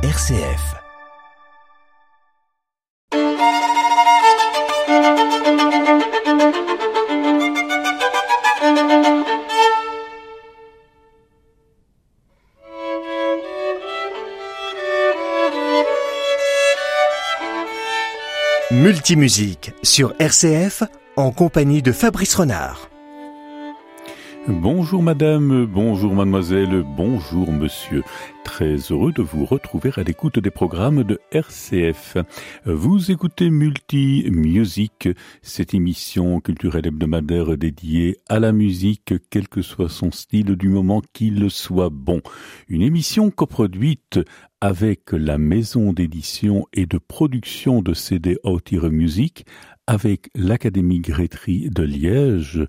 RCF. Multimusique sur RCF en compagnie de Fabrice Renard. Bonjour madame, bonjour mademoiselle, bonjour monsieur. Très heureux de vous retrouver à l'écoute des programmes de RCF. Vous écoutez Multi Music, cette émission culturelle hebdomadaire dédiée à la musique, quel que soit son style du moment qu'il soit bon. Une émission coproduite avec la maison d'édition et de production de CD Outire Music avec l'Académie Grétry de Liège,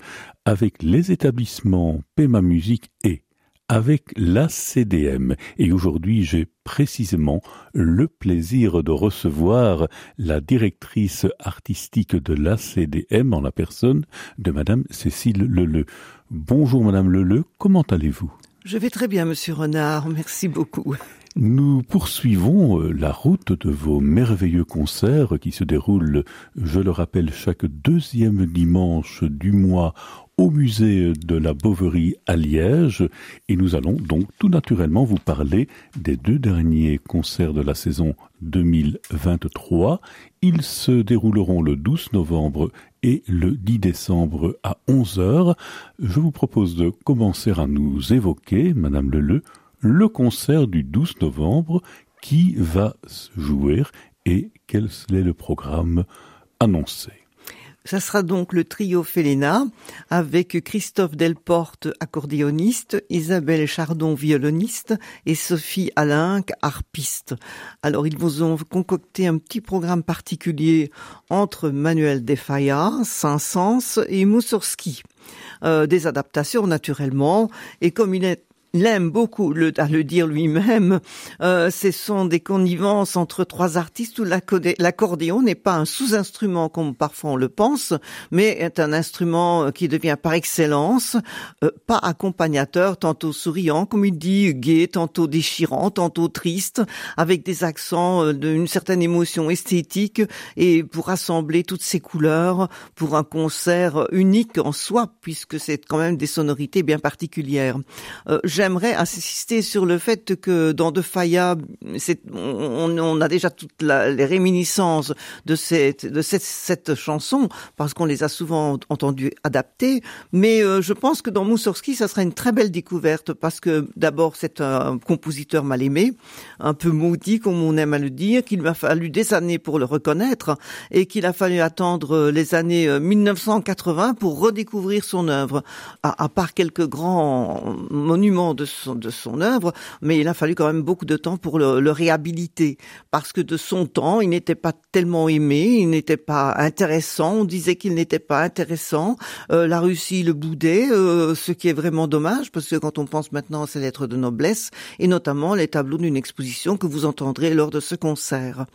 avec les établissements Pema Musique et avec la CDM. Et aujourd'hui, j'ai précisément le plaisir de recevoir la directrice artistique de la CDM en la personne de Madame Cécile Leleu. Bonjour Madame Leleu, comment allez-vous? Je vais très bien, Monsieur Renard, merci beaucoup. Nous poursuivons euh, la route de vos merveilleux concerts qui se déroulent, je le rappelle, chaque deuxième dimanche du mois au musée de la Boverie à Liège et nous allons donc tout naturellement vous parler des deux derniers concerts de la saison 2023. Ils se dérouleront le 12 novembre et le 10 décembre à 11 heures. Je vous propose de commencer à nous évoquer, Madame Leleu, le concert du 12 novembre qui va se jouer et quel est le programme annoncé. Ça sera donc le trio Felena avec Christophe Delporte, accordéoniste, Isabelle Chardon, violoniste et Sophie Alinck, harpiste. Alors ils vous ont concocté un petit programme particulier entre Manuel Defaya, Saint-Saëns et Moussorski. Euh, des adaptations naturellement, et comme il est il aime beaucoup le, à le dire lui-même. Euh, ce sont des connivences entre trois artistes où l'accordéon n'est pas un sous-instrument comme parfois on le pense, mais est un instrument qui devient par excellence euh, pas accompagnateur, tantôt souriant, comme il dit, gai, tantôt déchirant, tantôt triste, avec des accents euh, d'une certaine émotion esthétique et pour rassembler toutes ces couleurs pour un concert unique en soi, puisque c'est quand même des sonorités bien particulières. Euh, j'aimerais insister sur le fait que dans De Faya, on, a déjà toutes les réminiscences de cette chanson parce qu'on les a souvent entendues adaptées. Mais euh, je pense que dans Moussorski, ça sera une très belle découverte parce que d'abord c'est un compositeur mal aimé, un peu maudit comme on aime à le dire, qu'il m'a fallu des années pour le reconnaître et qu'il a fallu attendre les années 1980 pour redécouvrir son œuvre. À part quelques grands monuments de son, œuvre, mais il a fallu quand même beaucoup de temps pour le, réhabiliter, parce que de son temps, il n'était pas tellement aimé, il n'était pas intéressant, on disait qu'il n'était pas intéressant, euh, la Russie le boudait, euh, ce qui est vraiment dommage, parce que quand on pense maintenant à ses lettres de noblesse, et notamment les tableaux d'une exposition que vous entendrez lors de ce concert.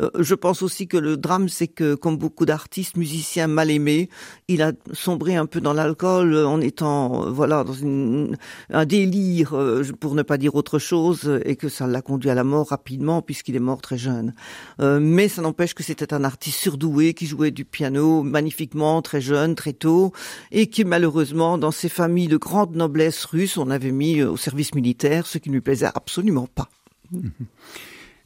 Euh, je pense aussi que le drame, c'est que, comme beaucoup d'artistes, musiciens mal aimés, il a sombré un peu dans l'alcool en étant, voilà, dans un délit euh, pour ne pas dire autre chose, et que ça l'a conduit à la mort rapidement puisqu'il est mort très jeune. Euh, mais ça n'empêche que c'était un artiste surdoué qui jouait du piano magnifiquement, très jeune, très tôt, et qui malheureusement, dans ses familles de grande noblesse russe, on avait mis euh, au service militaire, ce qui ne lui plaisait absolument pas.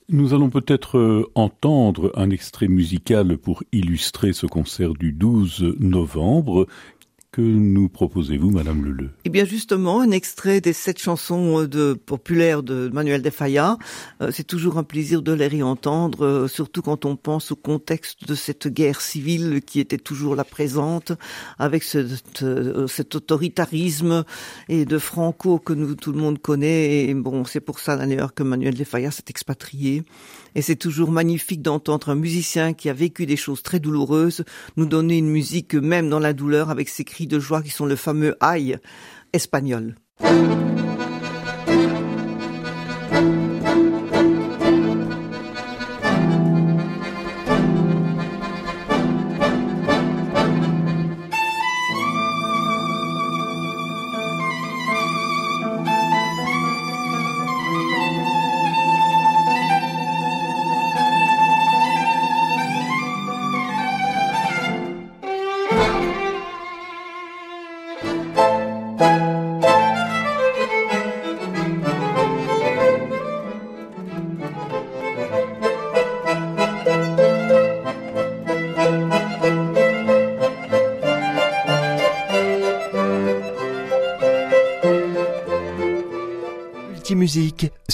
Nous allons peut-être entendre un extrait musical pour illustrer ce concert du 12 novembre que nous proposez-vous, Madame Leleu? Eh bien, justement, un extrait des sept chansons de, populaires de Manuel de Falla. Euh, c'est toujours un plaisir de les réentendre, euh, surtout quand on pense au contexte de cette guerre civile qui était toujours là présente, avec ce, euh, cet autoritarisme et de Franco que nous tout le monde connaît. Et bon, c'est pour ça d'ailleurs que Manuel de Falla s'est expatrié. Et c'est toujours magnifique d'entendre un musicien qui a vécu des choses très douloureuses nous donner une musique même dans la douleur avec ses cris de joie qui sont le fameux aïe espagnol.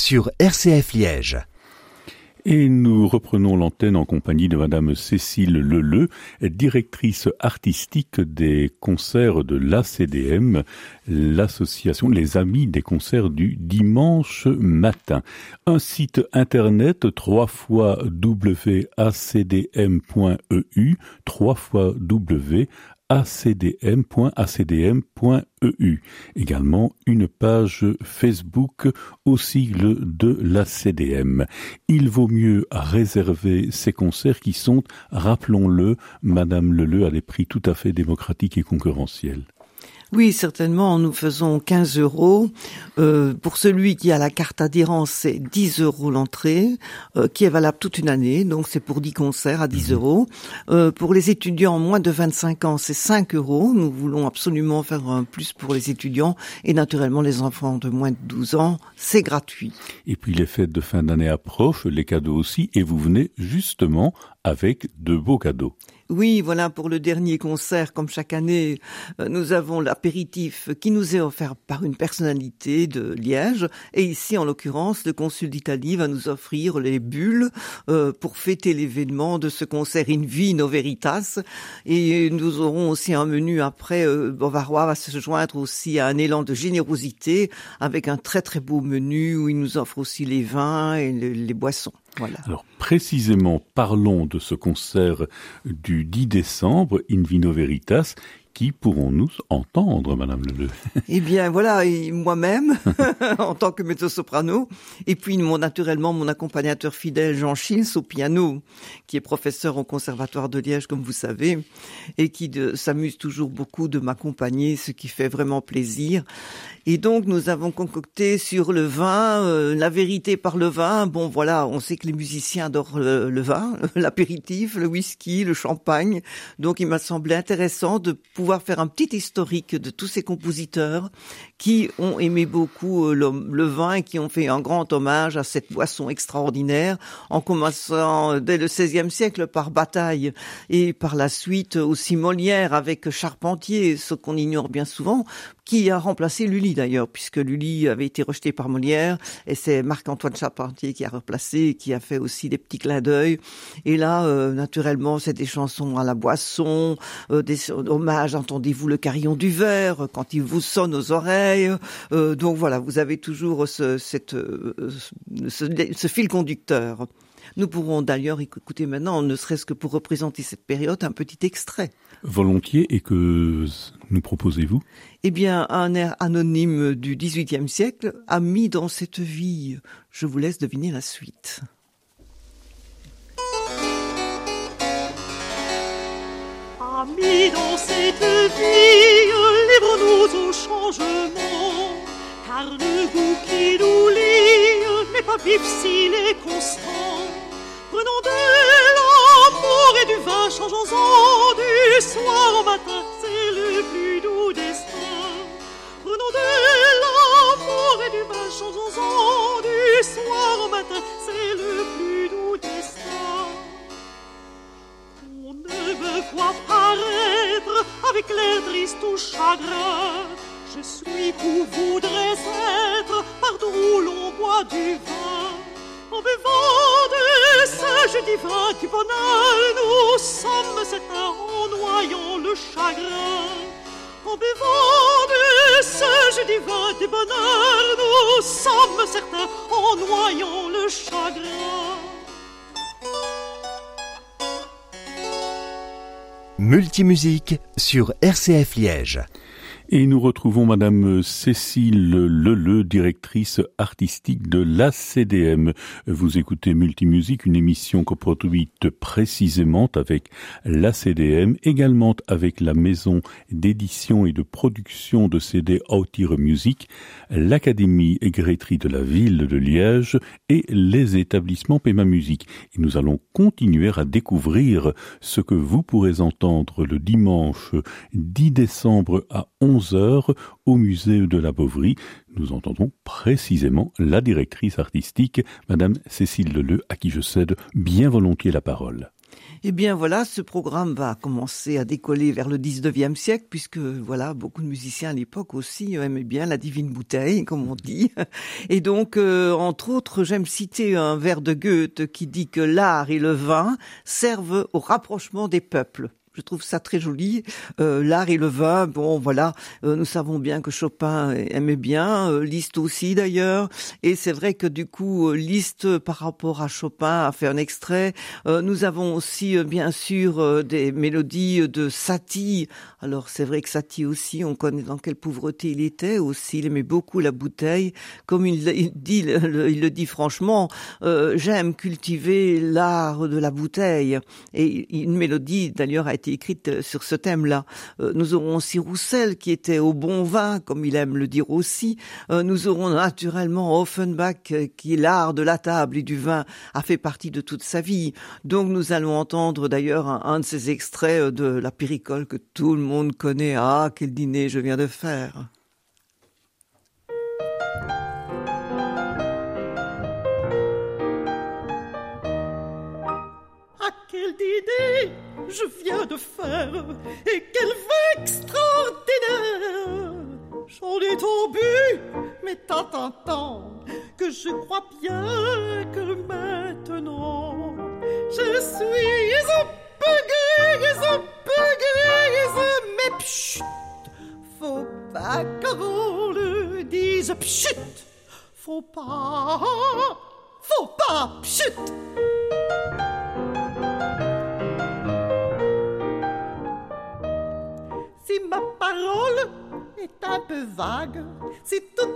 Sur RCF Liège. Et nous reprenons l'antenne en compagnie de Madame Cécile Leleu, directrice artistique des concerts de l'ACDM, l'association Les Amis des concerts du dimanche matin. Un site internet trois fois www.acdm.eu, trois fois acdm.acdm.eu. Également une page Facebook au sigle de l'ACDM. Il vaut mieux réserver ces concerts qui sont, rappelons-le, Madame Leleu a des prix tout à fait démocratiques et concurrentiels. Oui, certainement, nous faisons 15 euros. Euh, pour celui qui a la carte adhérence, c'est 10 euros l'entrée, euh, qui est valable toute une année, donc c'est pour 10 concerts à 10 mhm. euros. Euh, pour les étudiants moins de 25 ans, c'est 5 euros. Nous voulons absolument faire un plus pour les étudiants et naturellement les enfants de moins de 12 ans, c'est gratuit. Et puis les fêtes de fin d'année approchent, les cadeaux aussi, et vous venez justement avec de beaux cadeaux. Oui, voilà, pour le dernier concert, comme chaque année, euh, nous avons l'apéritif qui nous est offert par une personnalité de Liège. Et ici, en l'occurrence, le consul d'Italie va nous offrir les bulles euh, pour fêter l'événement de ce concert In Vino Veritas. Et nous aurons aussi un menu après. Euh, Bavarois va se joindre aussi à un élan de générosité avec un très très beau menu où il nous offre aussi les vins et les boissons. Alors précisément, parlons de ce concert du 10 décembre, In Vino Veritas, qui pourrons-nous entendre, Madame Leleu Eh bien, voilà, moi-même, en tant que mezzo-soprano, et puis naturellement mon accompagnateur fidèle Jean Chils au piano, qui est professeur au Conservatoire de Liège, comme vous savez, et qui s'amuse toujours beaucoup de m'accompagner, ce qui fait vraiment plaisir. Et donc nous avons concocté sur le vin, euh, la vérité par le vin. Bon voilà, on sait que les musiciens adorent le, vin, l'apéritif, le whisky, le champagne. Donc il m'a semblé intéressant de pouvoir faire un petit historique de tous ces compositeurs qui ont aimé beaucoup euh, le, vin et qui ont fait un grand hommage à cette boisson extraordinaire, en commençant dès le XVIe siècle par Bataille et par la suite aussi Molière avec Charpentier, ce qu'on ignore bien souvent, qui a remplacé Lully d'ailleurs, puisque Lully avait été rejeté par Molière, et c'est Marc-Antoine Charpentier qui a replacé, qui a fait aussi des petits clins d'œil. Et là, euh, naturellement, c'est des chansons à la boisson, euh, des hommages, entendez-vous le carillon du verre, quand il vous sonne aux oreilles. Euh, donc voilà, vous avez toujours ce, cette, ce fil conducteur. Nous pourrons d'ailleurs écouter maintenant, ne serait-ce que pour représenter cette période, un petit extrait. Volontiers, et que nous proposez-vous? Eh bien, un air anonyme du XVIIIe siècle, ami dans cette vie. Je vous laisse deviner la suite. Amis dans cette vie, livrons-nous au changement, car le goût qui nous lie n'est pas vif s'il est constant. Prenons de l'amour et du vin, changeons-en du soir au matin, c'est le plus doux destin. Prenons de l'amour et du vin, changeons-en du soir au matin, c'est le plus doux destin. On ne me voit paraître avec l'air triste ou chagrin. Je suis où voudrais être, partout où l'on boit du vin. En buvant de ce jeu divin du bonheur, nous sommes certains le chagrin. En buvant de ce jeu divin du bonheur, nous sommes certains en noyant le chagrin. Multimusique sur RCF Liège. Et nous retrouvons Madame Cécile Leleu, directrice artistique de l'ACDM. Vous écoutez Multimusique, une émission coproduite précisément avec l'ACDM, également avec la maison d'édition et de production de CD Autire Music, l'Académie Grétry de la ville de Liège et les établissements Pema Musique. Nous allons continuer à découvrir ce que vous pourrez entendre le dimanche 10 décembre à 11 11 au musée de la Beauvry. Nous entendons précisément la directrice artistique, Madame Cécile Leleu, à qui je cède bien volontiers la parole. Eh bien voilà, ce programme va commencer à décoller vers le 19e siècle, puisque voilà, beaucoup de musiciens à l'époque aussi aimaient bien la divine bouteille, comme on dit. Et donc, euh, entre autres, j'aime citer un vers de Goethe qui dit que l'art et le vin servent au rapprochement des peuples. Je trouve ça très joli. Euh, L'art et le vin, bon voilà, euh, nous savons bien que Chopin aimait bien, euh, Liszt aussi d'ailleurs, et c'est vrai que du coup, euh, Liszt par rapport à Chopin a fait un extrait. Euh, nous avons aussi bien sûr des mélodies de Satie. Alors c'est vrai que Satie aussi, on connaît dans quelle pauvreté il était aussi, il aimait beaucoup la bouteille. Comme il, il dit, il le dit franchement, j'aime cultiver l'art de la bouteille. Et une mélodie d'ailleurs a été écrite euh, sur ce thème-là. Euh, nous aurons aussi Roussel qui était au bon vin, comme il aime le dire aussi. Euh, nous aurons naturellement Offenbach qui l'art de la table et du vin a fait partie de toute sa vie. Donc nous allons entendre d'ailleurs un, un de ces extraits de la péricole que tout le monde connaît. Ah, quel dîner je viens de faire. Ah, quel dîner je viens de faire et quel vin un peu vague, si tout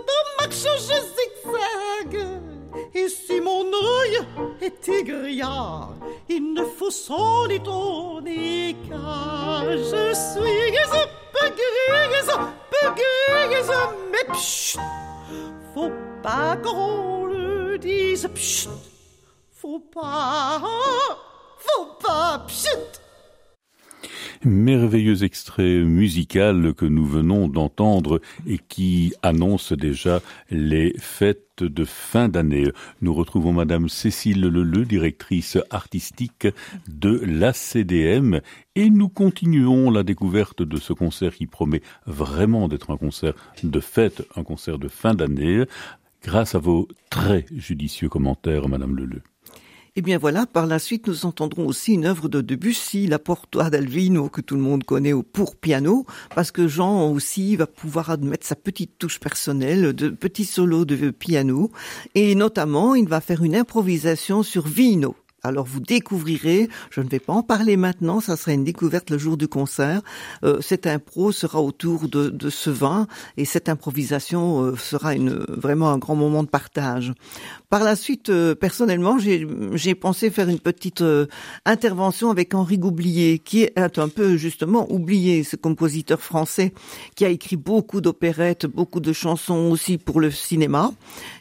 Merveilleux extrait musical que nous venons d'entendre et qui annonce déjà les fêtes de fin d'année. Nous retrouvons Madame Cécile Leleu, directrice artistique de l'ACDM et nous continuons la découverte de ce concert qui promet vraiment d'être un concert de fête, un concert de fin d'année grâce à vos très judicieux commentaires, Madame Leleu. Et eh bien voilà, par la suite, nous entendrons aussi une œuvre de Debussy, la Porta d'Alvino, que tout le monde connaît pour piano, parce que Jean aussi va pouvoir admettre sa petite touche personnelle de petits solos de piano, et notamment, il va faire une improvisation sur Vino. Alors vous découvrirez, je ne vais pas en parler maintenant, ça sera une découverte le jour du concert. Euh, cette impro sera autour de, de, ce vin et cette improvisation euh, sera une, vraiment un grand moment de partage. Par la suite, euh, personnellement, j'ai pensé faire une petite euh, intervention avec Henri Goublier, qui est un peu justement oublié, ce compositeur français qui a écrit beaucoup d'opérettes, beaucoup de chansons aussi pour le cinéma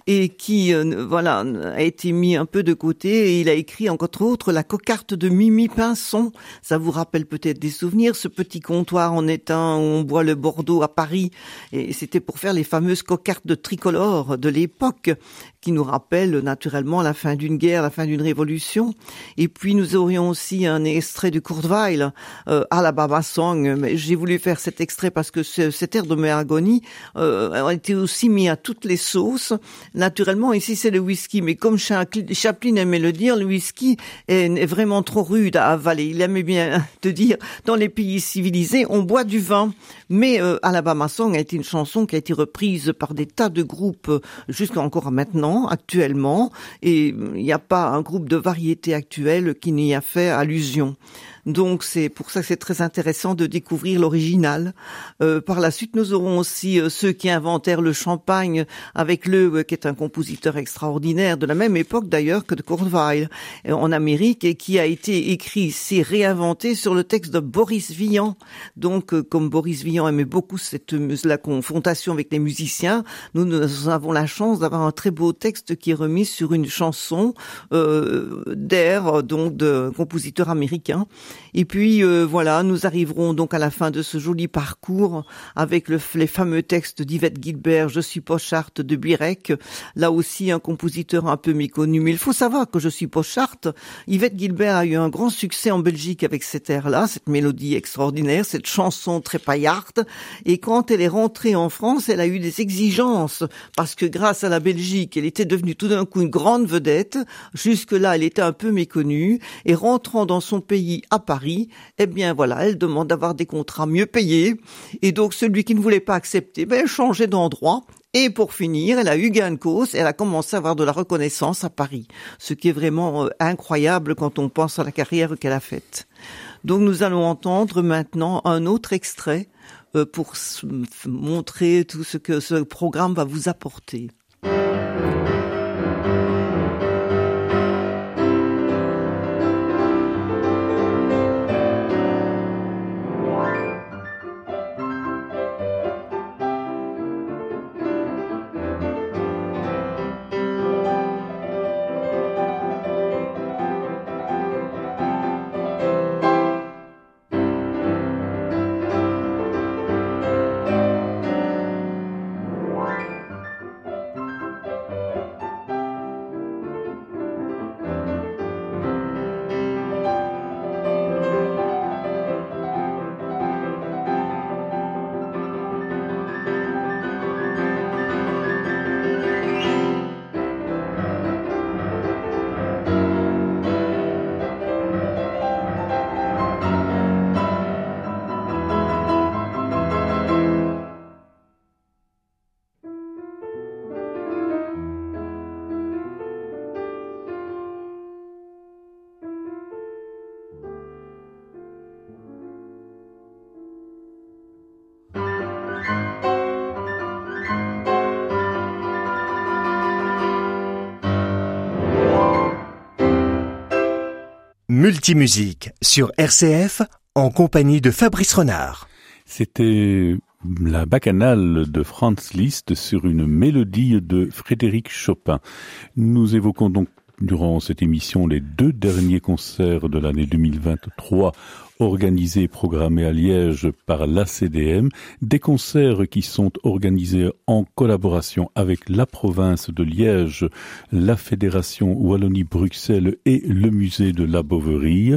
et qui euh, voilà a été mis un peu de côté et il a écrit entre autres la cocarte de Mimi Pinson. Ça vous rappelle peut-être des souvenirs, ce petit comptoir en étain où on boit le Bordeaux à Paris. Et c'était pour faire les fameuses cocartes de tricolore de l'époque qui nous rappelle naturellement la fin d'une guerre, la fin d'une révolution. Et puis nous aurions aussi un extrait du Kurtweil, euh, Alabama Song. J'ai voulu faire cet extrait parce que ce, cet air de Meragoni euh, a été aussi mis à toutes les sauces. Naturellement, ici c'est le whisky, mais comme Chaplin aimait le dire, le whisky est, vraiment trop rude à avaler. Il aimait bien te dire, dans les pays civilisés, on boit du vin. Mais euh, Alabama Song a été une chanson qui a été reprise par des tas de groupes jusqu'à encore maintenant, actuellement, et il n'y a pas un groupe de variété actuel qui n'y a fait allusion. Donc c'est pour ça que c'est très intéressant de découvrir l'original. Euh, par la suite, nous aurons aussi euh, ceux qui inventèrent le champagne avec le euh, qui est un compositeur extraordinaire de la même époque d'ailleurs que de Courtweil euh, en Amérique et qui a été écrit, c'est réinventé sur le texte de Boris Vian. Donc euh, comme Boris Vian aimait beaucoup cette la confrontation avec les musiciens, nous, nous avons la chance d'avoir un très beau texte qui est remis sur une chanson d'air donc de compositeur américain. Et puis euh, voilà, nous arriverons donc à la fin de ce joli parcours avec le, les fameux textes d'Yvette Gilbert, Je suis Pochart de Birek, là aussi un compositeur un peu méconnu. Mais il faut savoir que Je suis Pochart, Yvette Gilbert a eu un grand succès en Belgique avec cet air-là, cette mélodie extraordinaire, cette chanson très paillarde. Et quand elle est rentrée en France, elle a eu des exigences parce que grâce à la Belgique, elle était devenue tout d'un coup une grande vedette. Jusque-là, elle était un peu méconnue et rentrant dans son pays Paris, eh bien voilà, elle demande d'avoir des contrats mieux payés. Et donc celui qui ne voulait pas accepter, ben, elle changeait d'endroit. Et pour finir, elle a eu gain de cause, elle a commencé à avoir de la reconnaissance à Paris, ce qui est vraiment euh, incroyable quand on pense à la carrière qu'elle a faite. Donc nous allons entendre maintenant un autre extrait euh, pour montrer tout ce que ce programme va vous apporter. Multimusique sur RCF en compagnie de Fabrice Renard. C'était la bacchanale de Franz Liszt sur une mélodie de Frédéric Chopin. Nous évoquons donc durant cette émission les deux derniers concerts de l'année 2023 organisés et programmés à Liège par l'ACDM, des concerts qui sont organisés en collaboration avec la province de Liège, la Fédération Wallonie-Bruxelles et le musée de la Boverie.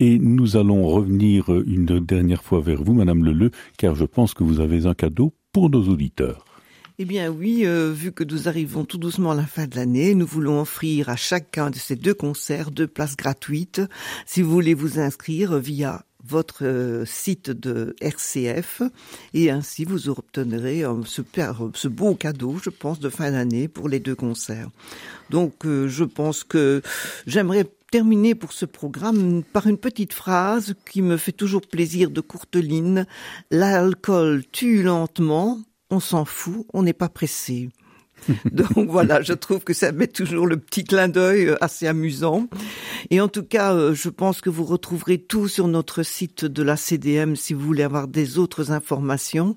Et nous allons revenir une dernière fois vers vous, Madame Leleu, car je pense que vous avez un cadeau pour nos auditeurs. Eh bien oui, euh, vu que nous arrivons tout doucement à la fin de l'année, nous voulons offrir à chacun de ces deux concerts deux places gratuites. Si vous voulez vous inscrire via votre euh, site de RCF et ainsi vous obtiendrez super, ce beau cadeau, je pense, de fin d'année pour les deux concerts. Donc euh, je pense que j'aimerais terminer pour ce programme par une petite phrase qui me fait toujours plaisir de Courteline. L'alcool tue lentement, on s'en fout, on n'est pas pressé. Donc voilà, je trouve que ça met toujours le petit clin d'œil euh, assez amusant. Et en tout cas, euh, je pense que vous retrouverez tout sur notre site de la CDM si vous voulez avoir des autres informations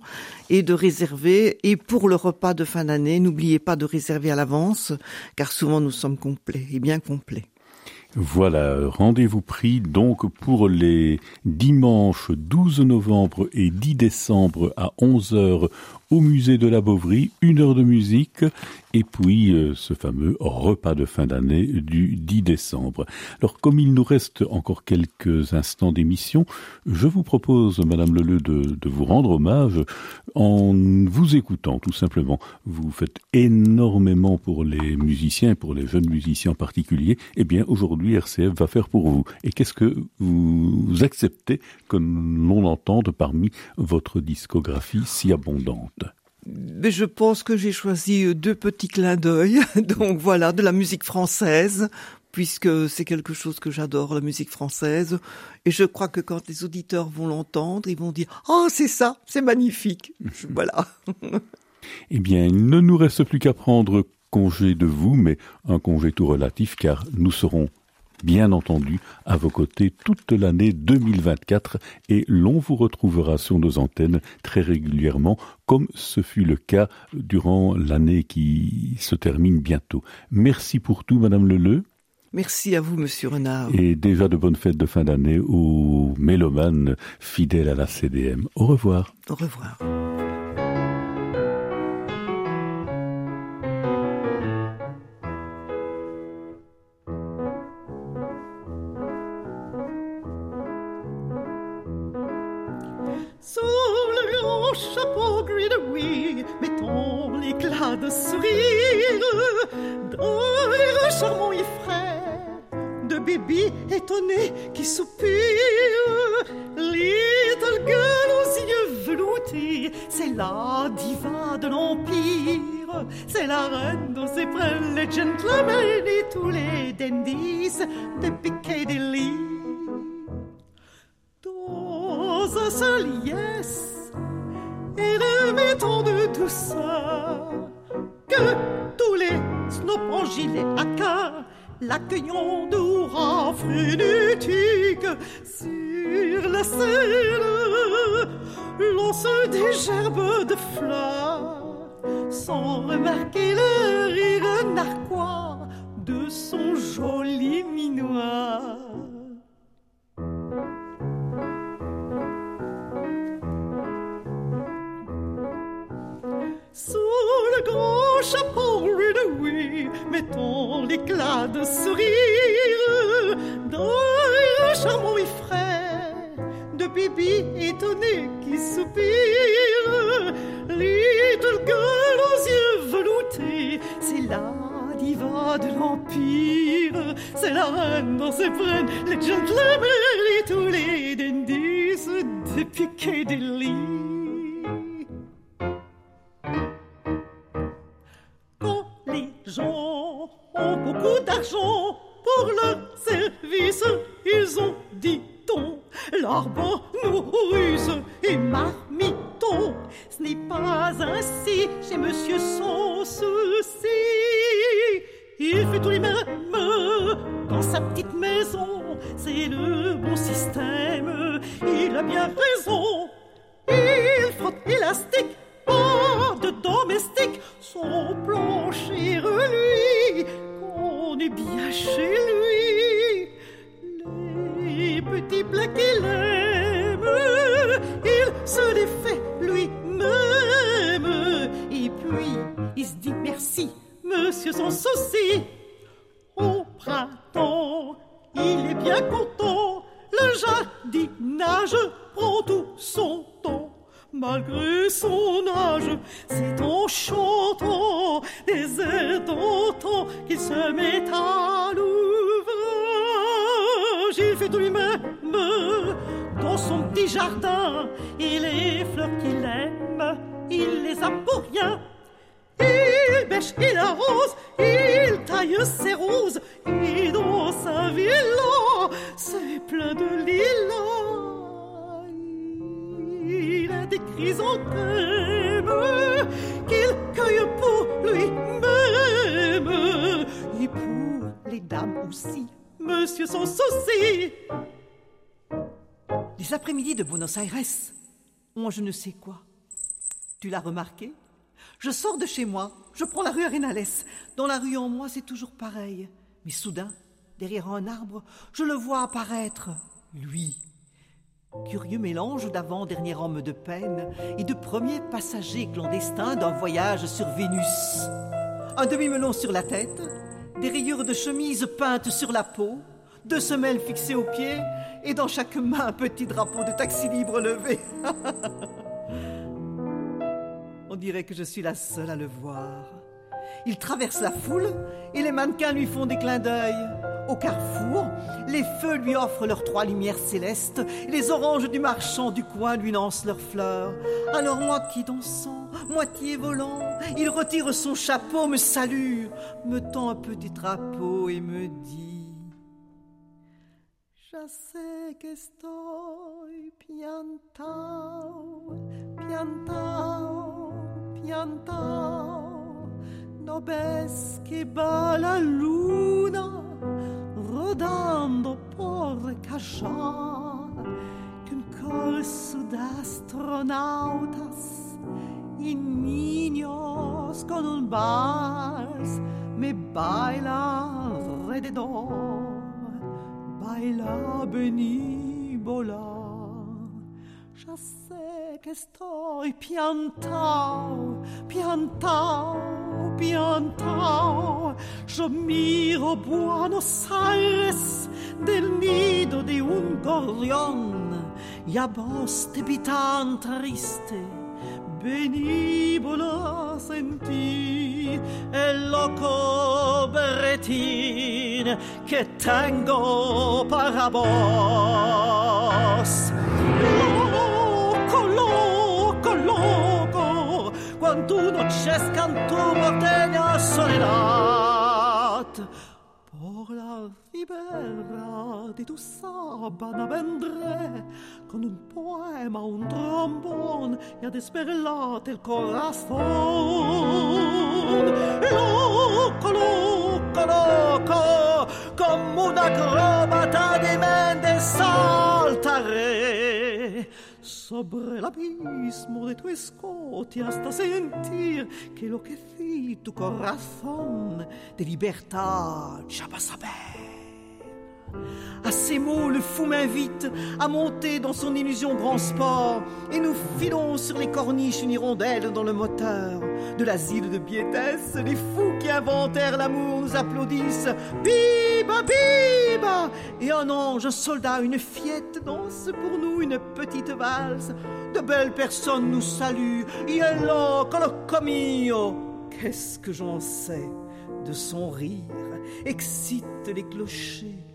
et de réserver. Et pour le repas de fin d'année, n'oubliez pas de réserver à l'avance, car souvent nous sommes complets et bien complets. Voilà, rendez-vous pris donc pour les dimanches 12 novembre et 10 décembre à 11h au musée de la Beauvrie, une heure de musique et puis euh, ce fameux repas de fin d'année du 10 décembre. Alors comme il nous reste encore quelques instants d'émission, je vous propose, Madame Leleu, de, de vous rendre hommage en vous écoutant tout simplement. Vous faites énormément pour les musiciens pour les jeunes musiciens en particulier. Eh bien aujourd'hui RCF va faire pour vous. Et qu'est-ce que vous acceptez que l'on entende parmi votre discographie si abondante? Mais je pense que j'ai choisi euh, deux petits clins d'œil. Donc voilà, de la musique française, puisque c'est quelque chose que j'adore, la musique française. Et je crois que quand les auditeurs vont l'entendre, ils vont dire Oh, c'est ça, c'est magnifique. voilà. eh bien, il ne nous reste plus qu'à prendre congé de vous, mais un congé tout relatif, car nous serons bien entendu à vos côtés toute l'année 2024 et l'on vous retrouvera sur nos antennes très régulièrement comme ce fut le cas durant l'année qui se termine bientôt. Merci pour tout Madame Leleu. Merci à vous, Monsieur Renard. Et déjà de bonnes fêtes de fin d'année aux mélomanes fidèles à la CDM. Au revoir. Au revoir. Qui soupire. Little girl aux yeux veloutés, c'est la diva de l'Empire. C'est la reine dont s'éprennent les gentlemen et tous les dandies de Piccadilly. Dans un seul yes, et remettons de douceur que tous les snobs en gilet à l'accueillons d'oura frénétique sur la scène, lance des gerbes de fleurs, sans remarquer le rire narquois de son joli minois. Grand chapeau oui, mettons l'éclat de sourire le charmant effraie de Bibi étonné qui soupire. Little girl aux yeux veloutés, c'est la diva de l'Empire. C'est la reine dans ses prennent les gentlemen et tous les dandies de Piccadilly. C'est le bon système. Il a bien raison. Il frotte élastique pas de domestique, son plancher lui, qu'on est bien chez lui. Les petits plats qu'il aime, il se les fait lui-même. Et puis, il se dit merci, monsieur sans souci. Au printemps, il est bien content, le jardinage prend tout son temps malgré son âge, c'est en chantant des airs d'antan qu'il se met à l'ouvrage. Il fait tout lui-même dans son petit jardin, et les fleurs qu'il aime, il les a pour rien. Il bêche, il arrose, il taille ses roses, sans. Les après-midi de Buenos Aires ont je ne sais quoi. Tu l'as remarqué? Je sors de chez moi, je prends la rue Arenales. Dans la rue en moi, c'est toujours pareil. Mais soudain, derrière un arbre, je le vois apparaître, lui, Curieux mélange d'avant-dernier homme de peine et de premier passager clandestin d'un voyage sur Vénus. Un demi-melon sur la tête, des rayures de chemise peintes sur la peau, deux semelles fixées aux pieds et dans chaque main un petit drapeau de taxi libre levé. On dirait que je suis la seule à le voir. Il traverse la foule et les mannequins lui font des clins d'œil. Au carrefour, les feux lui offrent leurs trois lumières célestes, les oranges du marchand du coin lui lancent leurs fleurs. Alors moitié dansant, moitié volant, il retire son chapeau, me salue, me tend un petit drapeau et me dit Je sais que estoy. No que va la luna rodando por cachar que un corso de astronautas y niños con un vals me bailan et des d'or, baila benibola. Ya sé que estoy piantao, piantao, piantao. Yo miro Buenos Aires del nido de un gorrión a vos te vi tan triste, benibolo sentì e loco berretin che tengo para vos. loco loco loco quantuno c'è scantumo te ne soledat fi di tu sabbana vendré con un poema, un trombone e a desperlate il corazon. Loco, loco, loco, come una acrobata di mente saltare sobre el abismo de tu escote hasta sentir que lo enloquecí tu corazón de libertad ya vas a. À ces mots, le fou m'invite à monter dans son illusion grand sport et nous filons sur les corniches une hirondelle dans le moteur. De l'asile de Biétesse, les fous qui inventèrent l'amour nous applaudissent. Biba, biba Et un ange, un soldat, une fillette dansent pour nous une petite valse. De belles personnes nous saluent. Yellow, coloco mio Qu'est-ce que j'en sais de son rire? Excite les clochers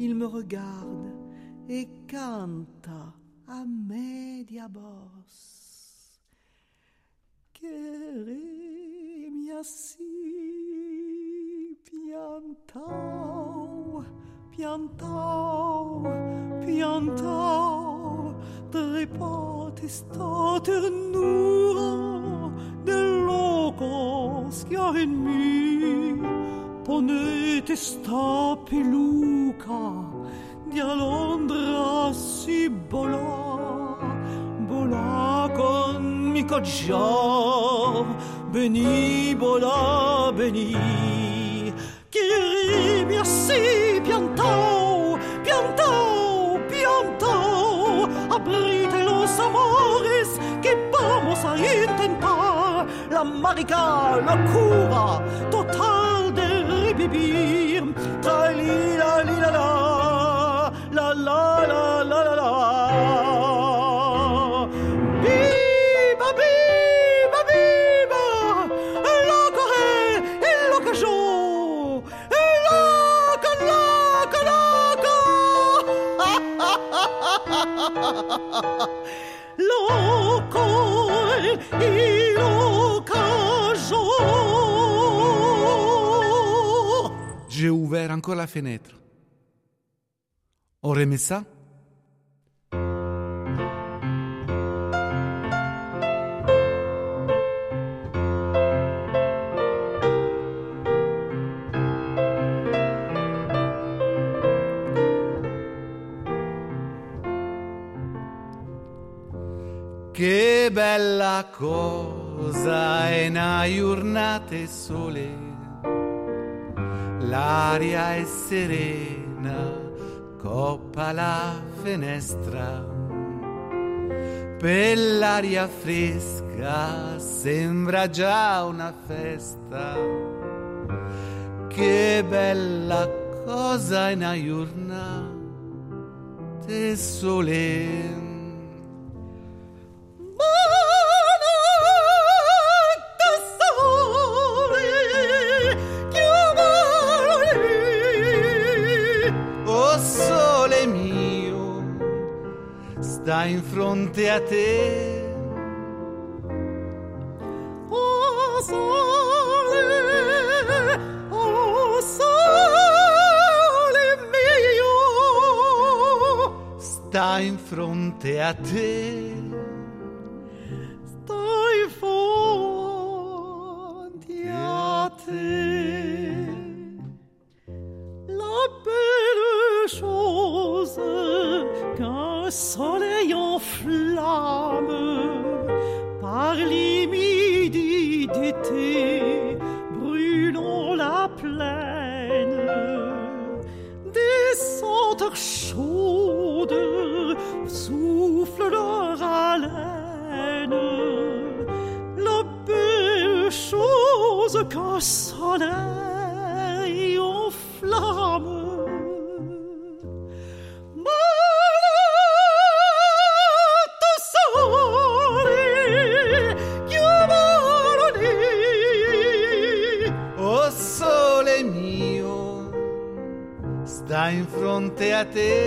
il me regarde et canta a media voz. Queremi assim piantau, piantau, piantau, trepot estou ternura de locos que há em ponete sta peluca di Alondra si bola bola con mico già beni bola beni Chirimi assi piantò piantò piantò aprite los amores que vamos a intentar. La marica la cura total de revivir tra li la li la la la la la la la la. Viva, viva, viva La Corée et l'occasion J'ai ouvert encore la fenêtre. On remet ça Che bella cosa è una giornata sole, l'aria è serena, coppa la finestra, per l'aria fresca sembra già una festa. Che bella cosa è una giornata sole. Fronte a te. Oh sole, oh sole mio, Sta in fronte a te. chaude souffle leur haleine. La belle chose qu'un soleil até